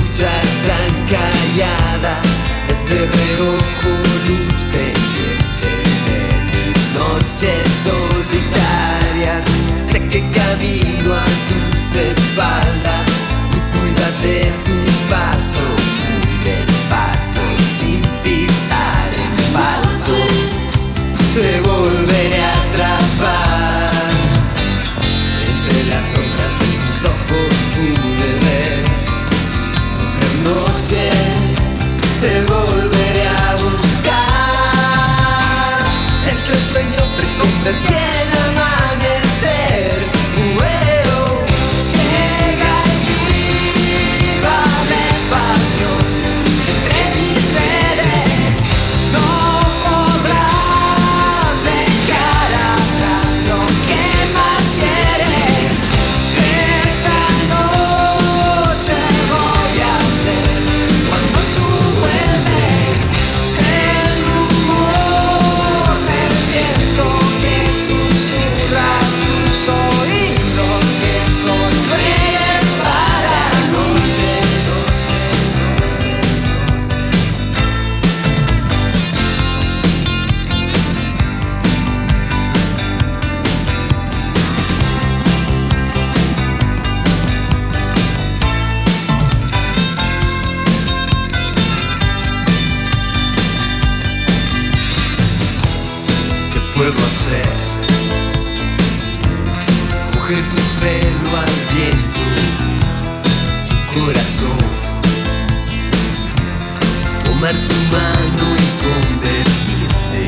lucha tan callada es de reojo luz pendiente mis noches solitarias. Sé que camino a tus espaldas. corazón, tomar tu mano y convertirte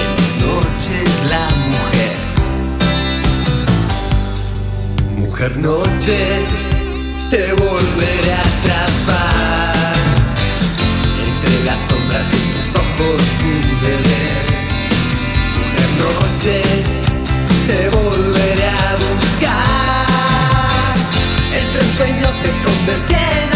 en mis noches la mujer. Mujer noche, te volveré a atrapar. Entre las sombras de tus ojos pude ver. Mujer noche, te volveré a buscar sueños te convertirán